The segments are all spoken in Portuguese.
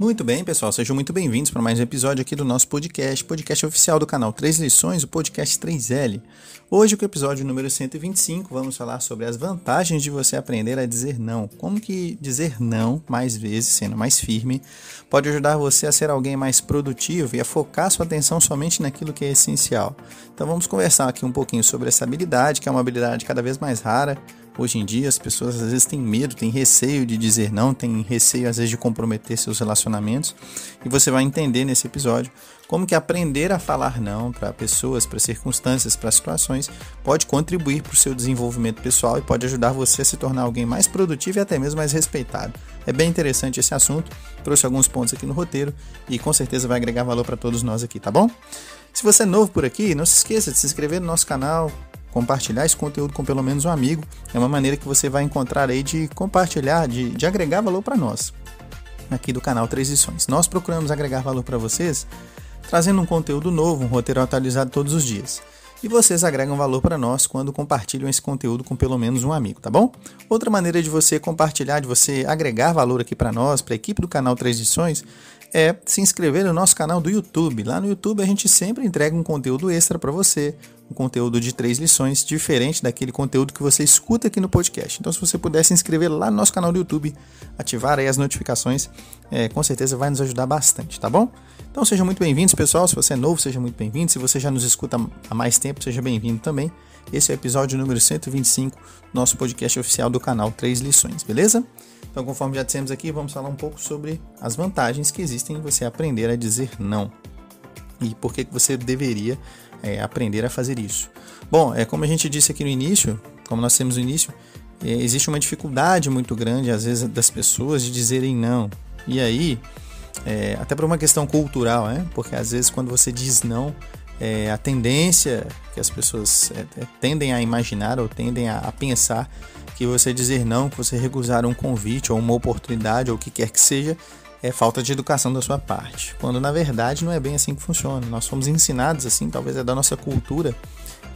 Muito bem, pessoal, sejam muito bem-vindos para mais um episódio aqui do nosso podcast, podcast oficial do canal Três Lições, o podcast 3L. Hoje, com o episódio número 125, vamos falar sobre as vantagens de você aprender a dizer não. Como que dizer não mais vezes, sendo mais firme, pode ajudar você a ser alguém mais produtivo e a focar sua atenção somente naquilo que é essencial. Então, vamos conversar aqui um pouquinho sobre essa habilidade, que é uma habilidade cada vez mais rara Hoje em dia as pessoas às vezes têm medo, têm receio de dizer não, têm receio às vezes de comprometer seus relacionamentos. E você vai entender nesse episódio como que aprender a falar não para pessoas, para circunstâncias, para situações pode contribuir para o seu desenvolvimento pessoal e pode ajudar você a se tornar alguém mais produtivo e até mesmo mais respeitado. É bem interessante esse assunto, trouxe alguns pontos aqui no roteiro e com certeza vai agregar valor para todos nós aqui, tá bom? Se você é novo por aqui, não se esqueça de se inscrever no nosso canal, compartilhar esse conteúdo com pelo menos um amigo. É uma maneira que você vai encontrar aí de compartilhar, de, de agregar valor para nós, aqui do canal Três Lições. Nós procuramos agregar valor para vocês, trazendo um conteúdo novo, um roteiro atualizado todos os dias. E vocês agregam valor para nós quando compartilham esse conteúdo com pelo menos um amigo, tá bom? Outra maneira de você compartilhar, de você agregar valor aqui para nós, para a equipe do canal Três Lições, é se inscrever no nosso canal do YouTube. Lá no YouTube a gente sempre entrega um conteúdo extra para você, um conteúdo de três lições, diferente daquele conteúdo que você escuta aqui no podcast. Então, se você puder se inscrever lá no nosso canal do YouTube, ativar aí as notificações, é, com certeza vai nos ajudar bastante, tá bom? Então, sejam muito bem-vindos, pessoal. Se você é novo, seja muito bem-vindo. Se você já nos escuta há mais tempo, seja bem-vindo também. Esse é o episódio número 125, nosso podcast oficial do canal Três Lições, beleza? Então, conforme já dissemos aqui, vamos falar um pouco sobre as vantagens que existem em você aprender a dizer não. E por que você deveria é, aprender a fazer isso. Bom, é como a gente disse aqui no início, como nós temos no início, é, existe uma dificuldade muito grande, às vezes, das pessoas de dizerem não. E aí, é, até por uma questão cultural, né? Porque às vezes quando você diz não, é, a tendência que as pessoas é, é, tendem a imaginar ou tendem a, a, pensar que você dizer não, que você recusar um convite ou uma oportunidade ou o que quer que seja, é falta de educação da sua parte. Quando na verdade não é bem assim que funciona. Nós somos ensinados assim, talvez é da nossa cultura,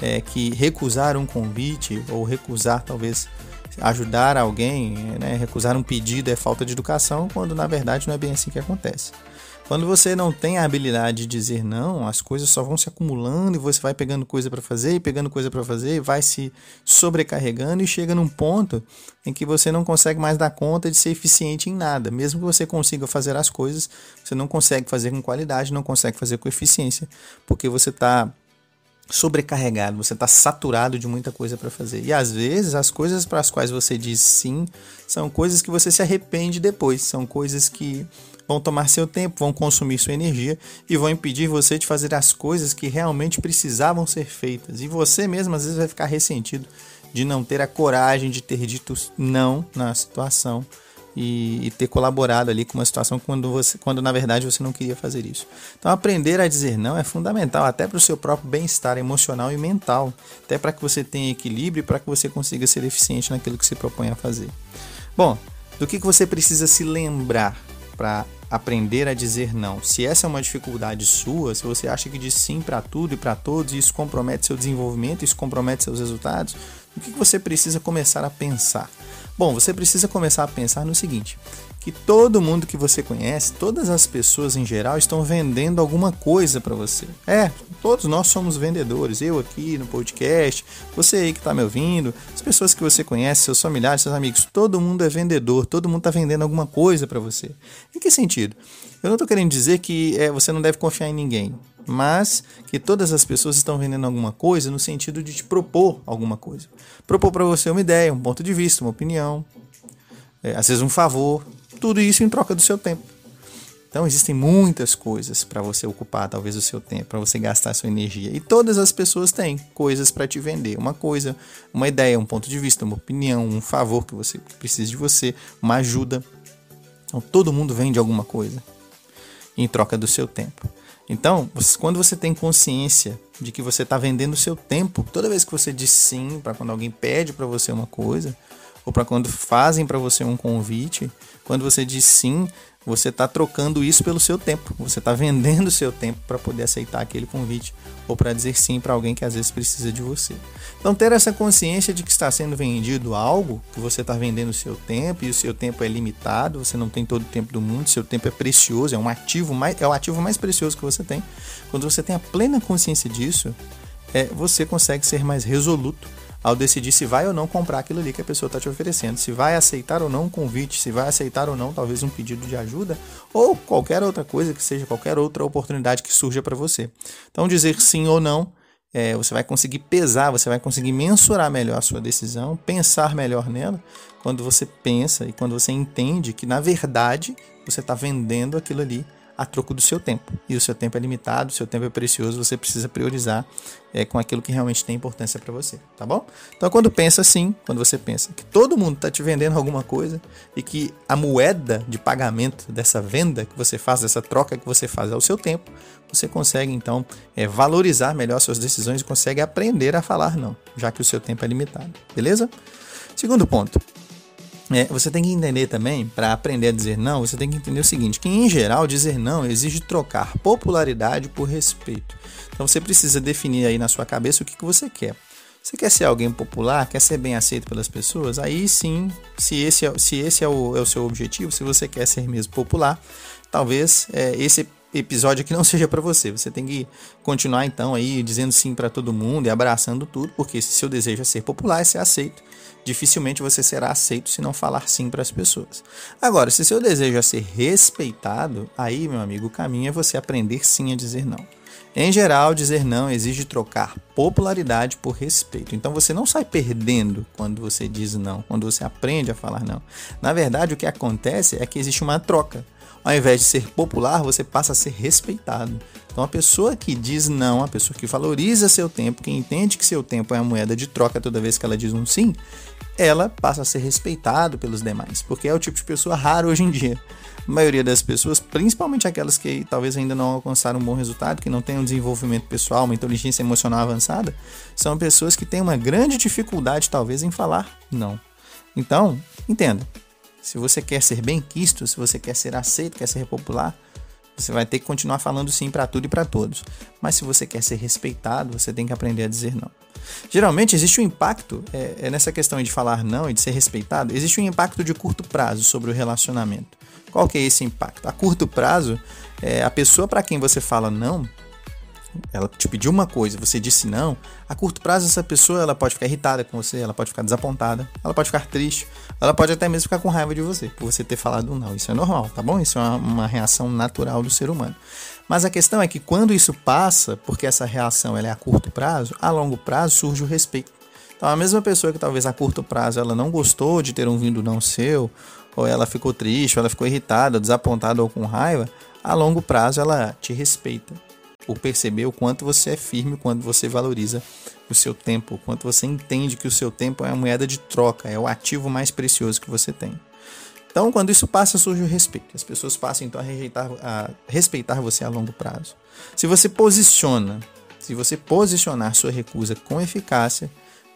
é, que recusar um convite ou recusar talvez ajudar alguém, né, recusar um pedido é falta de educação, quando na verdade não é bem assim que acontece. Quando você não tem a habilidade de dizer não, as coisas só vão se acumulando e você vai pegando coisa para fazer e pegando coisa para fazer, vai se sobrecarregando e chega num ponto em que você não consegue mais dar conta de ser eficiente em nada. Mesmo que você consiga fazer as coisas, você não consegue fazer com qualidade, não consegue fazer com eficiência, porque você está sobrecarregado, você está saturado de muita coisa para fazer. E às vezes as coisas para as quais você diz sim são coisas que você se arrepende depois, são coisas que vão tomar seu tempo, vão consumir sua energia e vão impedir você de fazer as coisas que realmente precisavam ser feitas. E você mesmo às vezes vai ficar ressentido de não ter a coragem de ter dito não na situação e, e, ter colaborado ali com uma situação quando, você, quando na verdade você não queria fazer isso. Então aprender a dizer não é fundamental até para o seu próprio bem-estar emocional e mental, até para que você tenha equilíbrio e para que você consiga ser eficiente naquilo que se propõe a fazer. Bom, do que, que você precisa se lembrar para aprender a dizer não. Se essa é uma dificuldade sua, se você acha que diz sim para tudo e para todos e isso compromete seu desenvolvimento, isso compromete seus resultados, o que você precisa começar a pensar? Bom, você precisa começar a pensar no seguinte: que todo mundo que você conhece, todas as pessoas em geral estão vendendo alguma coisa para você. É, todos nós somos vendedores. Eu aqui no podcast, você aí que está me ouvindo, as pessoas que você conhece, seus familiares, seus amigos, todo mundo é vendedor, todo mundo está vendendo alguma coisa para você. Em que sentido? Eu não estou querendo dizer que é, você não deve confiar em ninguém, mas que todas as pessoas estão vendendo alguma coisa no sentido de te propor alguma coisa. Propor para você uma ideia, um ponto de vista, uma opinião, é, às vezes um favor, tudo isso em troca do seu tempo. Então existem muitas coisas para você ocupar, talvez o seu tempo, para você gastar sua energia. E todas as pessoas têm coisas para te vender, uma coisa, uma ideia, um ponto de vista, uma opinião, um favor que você que precisa de você, uma ajuda. Então todo mundo vende alguma coisa em troca do seu tempo. Então, quando você tem consciência de que você está vendendo o seu tempo, toda vez que você diz sim para quando alguém pede para você uma coisa, ou para quando fazem para você um convite, quando você diz sim, você está trocando isso pelo seu tempo. Você está vendendo o seu tempo para poder aceitar aquele convite ou para dizer sim para alguém que às vezes precisa de você. Então, ter essa consciência de que está sendo vendido algo, que você está vendendo o seu tempo e o seu tempo é limitado, você não tem todo o tempo do mundo, seu tempo é precioso, é um ativo mais, é o ativo mais precioso que você tem. Quando você tem a plena consciência disso, é, você consegue ser mais resoluto ao decidir se vai ou não comprar aquilo ali que a pessoa está te oferecendo, se vai aceitar ou não um convite, se vai aceitar ou não talvez um pedido de ajuda ou qualquer outra coisa que seja, qualquer outra oportunidade que surja para você. Então, dizer sim ou não, é, você vai conseguir pesar, você vai conseguir mensurar melhor a sua decisão, pensar melhor nela, quando você pensa e quando você entende que, na verdade, você está vendendo aquilo ali a troco do seu tempo. E o seu tempo é limitado, o seu tempo é precioso, você precisa priorizar é, com aquilo que realmente tem importância para você, tá bom? Então, quando pensa assim, quando você pensa que todo mundo está te vendendo alguma coisa e que a moeda de pagamento dessa venda que você faz, dessa troca que você faz é o seu tempo, você consegue então é, valorizar melhor suas decisões e consegue aprender a falar não, já que o seu tempo é limitado, beleza? Segundo ponto, é, você tem que entender também, para aprender a dizer não, você tem que entender o seguinte: que em geral dizer não exige trocar popularidade por respeito. Então você precisa definir aí na sua cabeça o que, que você quer. Você quer ser alguém popular, quer ser bem aceito pelas pessoas? Aí sim, se esse é, se esse é, o, é o seu objetivo, se você quer ser mesmo popular, talvez é, esse episódio aqui não seja para você. Você tem que continuar então aí dizendo sim para todo mundo e abraçando tudo, porque se seu desejo é ser popular, é ser aceito dificilmente você será aceito se não falar sim para as pessoas. Agora, se seu desejo é ser respeitado, aí, meu amigo, o caminho é você aprender sim a dizer não. Em geral, dizer não exige trocar popularidade por respeito. Então você não sai perdendo quando você diz não, quando você aprende a falar não. Na verdade, o que acontece é que existe uma troca. Ao invés de ser popular, você passa a ser respeitado. Então a pessoa que diz não, a pessoa que valoriza seu tempo, que entende que seu tempo é a moeda de troca toda vez que ela diz um sim, ela passa a ser respeitado pelos demais, porque é o tipo de pessoa raro hoje em dia. A maioria das pessoas, principalmente aquelas que talvez ainda não alcançaram um bom resultado, que não têm um desenvolvimento pessoal, uma inteligência emocional avançada, são pessoas que têm uma grande dificuldade, talvez, em falar não. Então, entenda: se você quer ser bem quisto, se você quer ser aceito, quer ser popular, você vai ter que continuar falando sim para tudo e para todos. Mas se você quer ser respeitado, você tem que aprender a dizer não. Geralmente existe um impacto é, é nessa questão de falar não e de ser respeitado. Existe um impacto de curto prazo sobre o relacionamento. Qual que é esse impacto? A curto prazo, é, a pessoa para quem você fala não, ela te pediu uma coisa, você disse não, a curto prazo essa pessoa ela pode ficar irritada com você, ela pode ficar desapontada, ela pode ficar triste, ela pode até mesmo ficar com raiva de você por você ter falado não. Isso é normal, tá bom? Isso é uma, uma reação natural do ser humano. Mas a questão é que quando isso passa, porque essa reação ela é a curto prazo, a longo prazo surge o respeito. Então a mesma pessoa que talvez a curto prazo ela não gostou de ter um vindo não seu, ou ela ficou triste, ou ela ficou irritada, desapontada ou com raiva, a longo prazo ela te respeita por perceber o quanto você é firme, quando você valoriza o seu tempo, o quanto você entende que o seu tempo é a moeda de troca, é o ativo mais precioso que você tem. Então, quando isso passa, surge o respeito. As pessoas passam então a, rejeitar, a respeitar você a longo prazo. Se você posiciona, se você posicionar sua recusa com eficácia,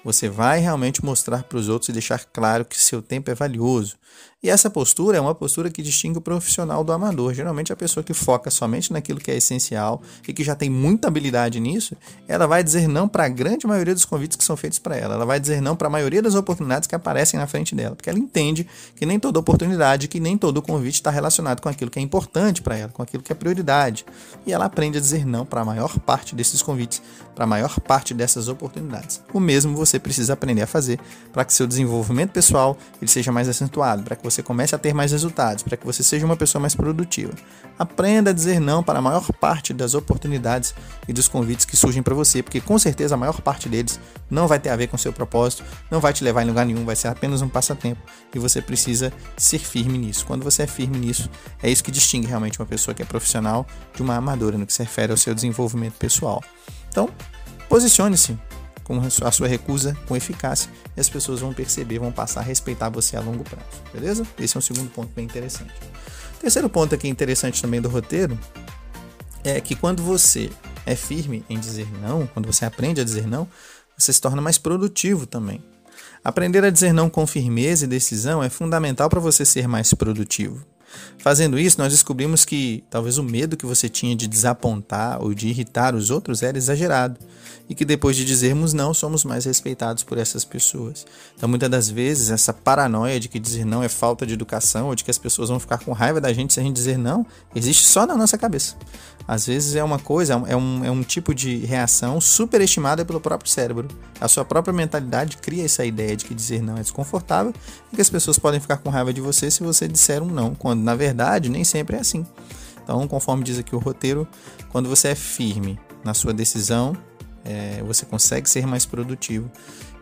você vai realmente mostrar para os outros e deixar claro que seu tempo é valioso. E essa postura é uma postura que distingue o profissional do amador. Geralmente, a pessoa que foca somente naquilo que é essencial e que já tem muita habilidade nisso, ela vai dizer não para a grande maioria dos convites que são feitos para ela. Ela vai dizer não para a maioria das oportunidades que aparecem na frente dela, porque ela entende que nem toda oportunidade, que nem todo convite está relacionado com aquilo que é importante para ela, com aquilo que é prioridade. E ela aprende a dizer não para a maior parte desses convites, para a maior parte dessas oportunidades. O mesmo você precisa aprender a fazer para que seu desenvolvimento pessoal ele seja mais acentuado, para que você comece a ter mais resultados, para que você seja uma pessoa mais produtiva. Aprenda a dizer não para a maior parte das oportunidades e dos convites que surgem para você, porque com certeza a maior parte deles não vai ter a ver com seu propósito, não vai te levar em lugar nenhum, vai ser apenas um passatempo e você precisa ser firme nisso. Quando você é firme nisso, é isso que distingue realmente uma pessoa que é profissional de uma amadora no que se refere ao seu desenvolvimento pessoal. Então, posicione-se com a sua recusa com eficácia e as pessoas vão perceber, vão passar a respeitar você a longo prazo, beleza? Esse é um segundo ponto bem interessante. Terceiro ponto aqui interessante também do roteiro é que quando você é firme em dizer não, quando você aprende a dizer não, você se torna mais produtivo também. Aprender a dizer não com firmeza e decisão é fundamental para você ser mais produtivo. Fazendo isso, nós descobrimos que talvez o medo que você tinha de desapontar ou de irritar os outros era exagerado e que depois de dizermos não, somos mais respeitados por essas pessoas. Então, muitas das vezes, essa paranoia de que dizer não é falta de educação ou de que as pessoas vão ficar com raiva da gente se a gente dizer não, existe só na nossa cabeça. Às vezes é uma coisa, é um, é um tipo de reação superestimada pelo próprio cérebro. A sua própria mentalidade cria essa ideia de que dizer não é desconfortável e que as pessoas podem ficar com raiva de você se você disser um não, quando na verdade nem sempre é assim. Então, conforme diz aqui o roteiro, quando você é firme na sua decisão, é, você consegue ser mais produtivo.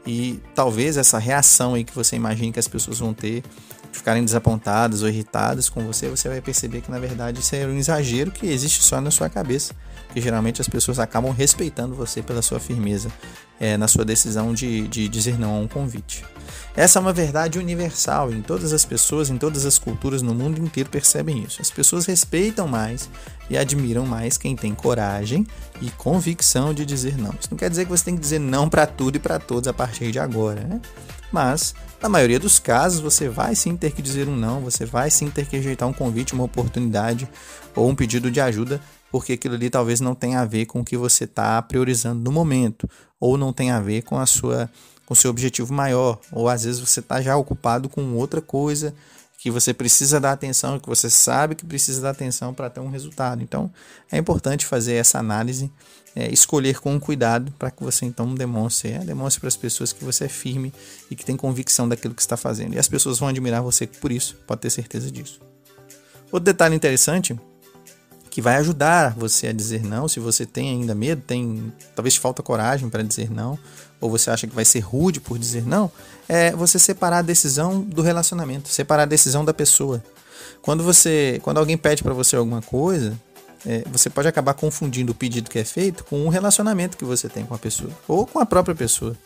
E talvez essa reação aí que você imagina que as pessoas vão ter, ficarem desapontadas ou irritadas com você, você vai perceber que na verdade isso é um exagero que existe só na sua cabeça. Que geralmente as pessoas acabam respeitando você pela sua firmeza é, na sua decisão de, de dizer não a um convite. Essa é uma verdade universal em todas as pessoas, em todas as culturas no mundo inteiro percebem isso. As pessoas respeitam mais e admiram mais quem tem coragem e convicção de dizer não. Isso não quer dizer que você tem que dizer não para tudo e para todos a partir de agora, né? Mas, na maioria dos casos, você vai sim ter que dizer um não, você vai sim ter que rejeitar um convite, uma oportunidade ou um pedido de ajuda, porque aquilo ali talvez não tenha a ver com o que você está priorizando no momento, ou não tenha a ver com a sua com seu objetivo maior, ou às vezes você está já ocupado com outra coisa que você precisa dar atenção, que você sabe que precisa dar atenção para ter um resultado. Então, é importante fazer essa análise, é, escolher com cuidado para que você então demonstre, é, demonstre para as pessoas que você é firme e que tem convicção daquilo que está fazendo. E as pessoas vão admirar você por isso, pode ter certeza disso. Outro detalhe interessante que vai ajudar você a dizer não, se você tem ainda medo, tem talvez falta coragem para dizer não, ou você acha que vai ser rude por dizer não, é você separar a decisão do relacionamento, separar a decisão da pessoa. Quando você, quando alguém pede para você alguma coisa, é, você pode acabar confundindo o pedido que é feito com o relacionamento que você tem com a pessoa ou com a própria pessoa.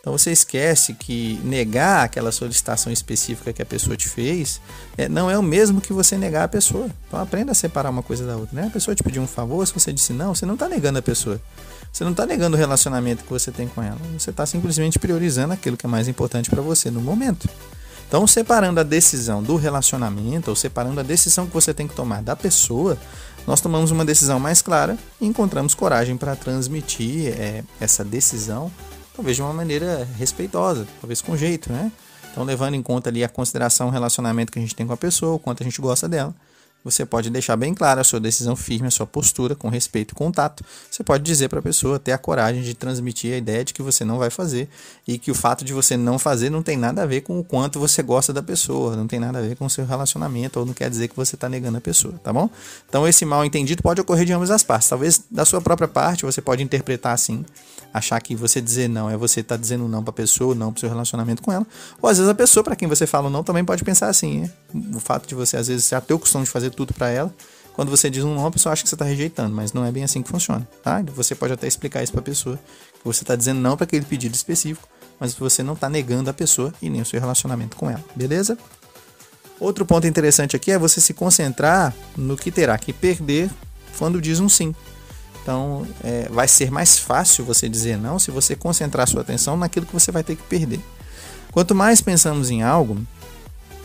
Então você esquece que negar aquela solicitação específica que a pessoa te fez é, não é o mesmo que você negar a pessoa. Então aprenda a separar uma coisa da outra. Né? A pessoa te pediu um favor, se você disse não, você não está negando a pessoa. Você não está negando o relacionamento que você tem com ela. Você está simplesmente priorizando aquilo que é mais importante para você no momento. Então, separando a decisão do relacionamento, ou separando a decisão que você tem que tomar da pessoa, nós tomamos uma decisão mais clara e encontramos coragem para transmitir é, essa decisão talvez de uma maneira respeitosa, talvez com jeito, né? Então, levando em conta ali a consideração, o relacionamento que a gente tem com a pessoa, o quanto a gente gosta dela você pode deixar bem clara a sua decisão firme, a sua postura com respeito e contato. Você pode dizer para a pessoa ter a coragem de transmitir a ideia de que você não vai fazer e que o fato de você não fazer não tem nada a ver com o quanto você gosta da pessoa, não tem nada a ver com o seu relacionamento ou não quer dizer que você está negando a pessoa, tá bom? Então esse mal entendido pode ocorrer de ambas as partes. Talvez da sua própria parte você pode interpretar assim, achar que você dizer não é você estar tá dizendo não para a pessoa, não para o seu relacionamento com ela, ou às vezes a pessoa para quem você fala não também pode pensar assim? O fato de você às vezes ter o costume de fazer fazer tudo para ela. Quando você diz um não, a pessoa acha que você está rejeitando, mas não é bem assim que funciona, tá? Você pode até explicar isso para a pessoa, que você está dizendo não para aquele pedido específico, mas você não está negando a pessoa e nem o seu relacionamento com ela, beleza? Outro ponto interessante aqui é você se concentrar no que terá que perder quando diz um sim. Então, é, vai ser mais fácil você dizer não se você concentrar sua atenção naquilo que você vai ter que perder. Quanto mais pensamos em algo,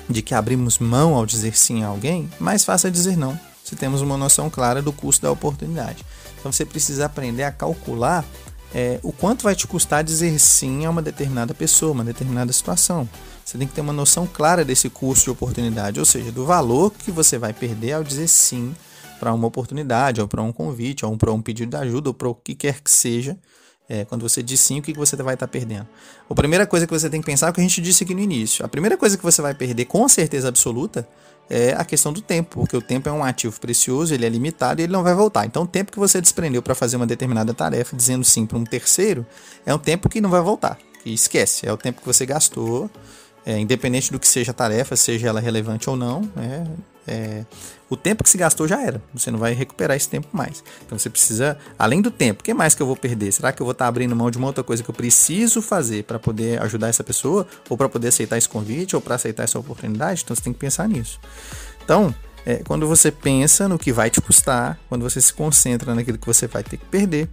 de que abrimos mão ao dizer sim a alguém, mais fácil é dizer não, se temos uma noção clara do custo da oportunidade. Então você precisa aprender a calcular é, o quanto vai te custar dizer sim a uma determinada pessoa, uma determinada situação. Você tem que ter uma noção clara desse custo de oportunidade, ou seja, do valor que você vai perder ao dizer sim para uma oportunidade, ou para um convite, ou para um pedido de ajuda, ou para o que quer que seja é, quando você diz sim, o que você vai estar tá perdendo? A primeira coisa que você tem que pensar é o que a gente disse aqui no início. A primeira coisa que você vai perder com certeza absoluta é a questão do tempo, porque o tempo é um ativo precioso, ele é limitado e ele não vai voltar. Então, o tempo que você desprendeu para fazer uma determinada tarefa, dizendo sim para um terceiro, é um tempo que não vai voltar. E esquece, é o tempo que você gastou, é, independente do que seja a tarefa, seja ela relevante ou não, é, é, o tempo que se gastou já era. Você não vai recuperar esse tempo mais. Então você precisa, além do tempo, o que mais que eu vou perder? Será que eu vou estar abrindo mão de uma outra coisa que eu preciso fazer para poder ajudar essa pessoa? Ou para poder aceitar esse convite? Ou para aceitar essa oportunidade? Então você tem que pensar nisso. Então, É, quando você pensa no que vai te custar, quando você se concentra naquilo que você vai ter que perder,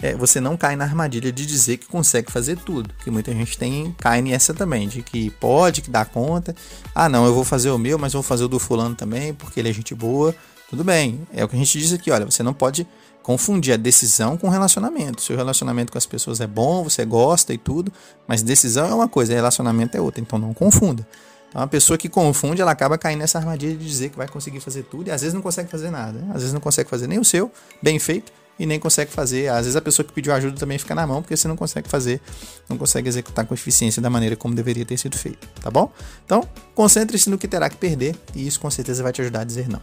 é, você não cai na armadilha de dizer que consegue fazer tudo. Que muita gente tem cai nessa também, de que pode, que dá conta. Ah, não, eu vou fazer o meu, mas vou fazer o do fulano também, porque ele é gente boa. Tudo bem. É o que a gente diz aqui, olha, você não pode confundir a decisão com relacionamento. Seu relacionamento com as pessoas é bom, você gosta e tudo, mas decisão é uma coisa, relacionamento é outra, então não confunda. Então, uma pessoa que confunde, ela acaba caindo nessa armadilha de dizer que vai conseguir fazer tudo e às vezes não consegue fazer nada. Né? Às vezes não consegue fazer nem o seu, bem feito, e nem consegue fazer. Às vezes a pessoa que pediu ajuda também fica na mão, porque você não consegue fazer, não consegue executar com eficiência da maneira como deveria ter sido feito, tá bom? Então, concentre-se no que terá que perder e isso com certeza vai te ajudar a dizer não.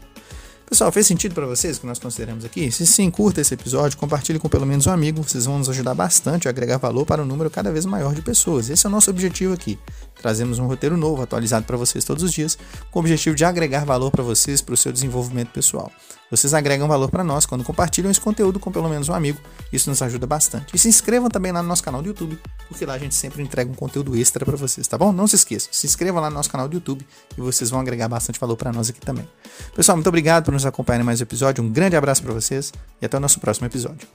Pessoal, fez sentido para vocês o que nós consideramos aqui? Se sim, curta esse episódio, compartilhe com pelo menos um amigo, vocês vão nos ajudar bastante a agregar valor para um número cada vez maior de pessoas. Esse é o nosso objetivo aqui. Trazemos um roteiro novo, atualizado para vocês todos os dias, com o objetivo de agregar valor para vocês, para o seu desenvolvimento pessoal. Vocês agregam valor para nós quando compartilham esse conteúdo com pelo menos um amigo. Isso nos ajuda bastante. E se inscrevam também lá no nosso canal do YouTube, porque lá a gente sempre entrega um conteúdo extra para vocês, tá bom? Não se esqueçam, se inscrevam lá no nosso canal do YouTube e vocês vão agregar bastante valor para nós aqui também. Pessoal, muito obrigado por nos acompanhar em mais um episódio. Um grande abraço para vocês e até o nosso próximo episódio.